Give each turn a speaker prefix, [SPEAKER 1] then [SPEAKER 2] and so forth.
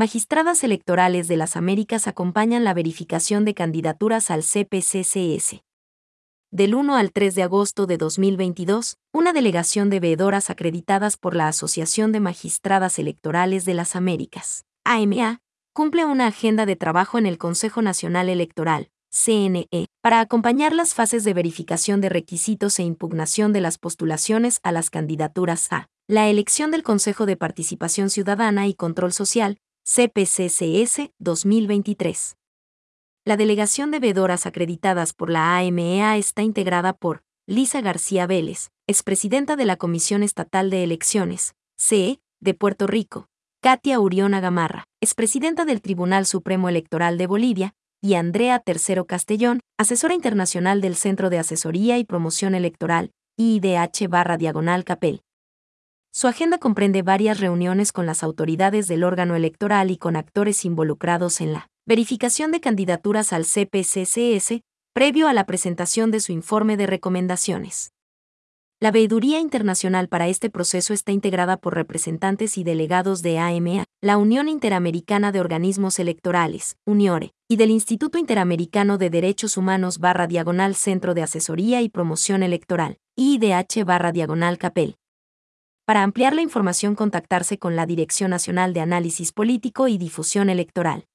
[SPEAKER 1] magistradas electorales de las Américas acompañan la verificación de candidaturas al CPCCS. Del 1 al 3 de agosto de 2022, una delegación de veedoras acreditadas por la Asociación de Magistradas Electorales de las Américas, AMA, cumple una agenda de trabajo en el Consejo Nacional Electoral, CNE, para acompañar las fases de verificación de requisitos e impugnación de las postulaciones a las candidaturas a la elección del Consejo de Participación Ciudadana y Control Social, CPCCS 2023. La delegación de veedoras acreditadas por la AMEA e está integrada por Lisa García Vélez, expresidenta de la Comisión Estatal de Elecciones, CE, de Puerto Rico, Katia Uriona Gamarra, expresidenta del Tribunal Supremo Electoral de Bolivia, y Andrea Tercero Castellón, asesora internacional del Centro de Asesoría y Promoción Electoral, IDH barra diagonal Capel. Su agenda comprende varias reuniones con las autoridades del órgano electoral y con actores involucrados en la verificación de candidaturas al CPCCS, previo a la presentación de su informe de recomendaciones. La veeduría internacional para este proceso está integrada por representantes y delegados de AMA, la Unión Interamericana de Organismos Electorales, UNIORE, y del Instituto Interamericano de Derechos Humanos barra diagonal Centro de Asesoría y Promoción Electoral, IDH barra diagonal CAPEL. Para ampliar la información contactarse con la Dirección Nacional de Análisis Político y Difusión Electoral.